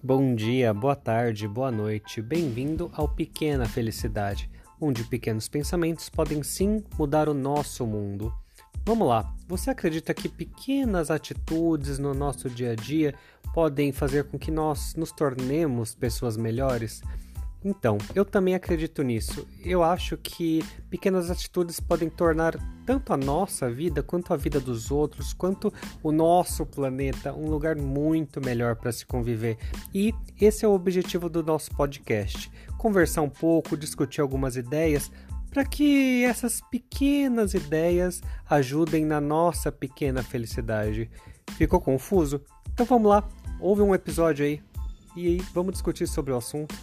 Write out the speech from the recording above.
Bom dia, boa tarde, boa noite, bem-vindo ao Pequena Felicidade, onde pequenos pensamentos podem sim mudar o nosso mundo. Vamos lá, você acredita que pequenas atitudes no nosso dia a dia podem fazer com que nós nos tornemos pessoas melhores? Então, eu também acredito nisso. Eu acho que pequenas atitudes podem tornar tanto a nossa vida, quanto a vida dos outros, quanto o nosso planeta um lugar muito melhor para se conviver. E esse é o objetivo do nosso podcast: conversar um pouco, discutir algumas ideias para que essas pequenas ideias ajudem na nossa pequena felicidade. Ficou confuso? Então vamos lá, ouve um episódio aí e vamos discutir sobre o assunto.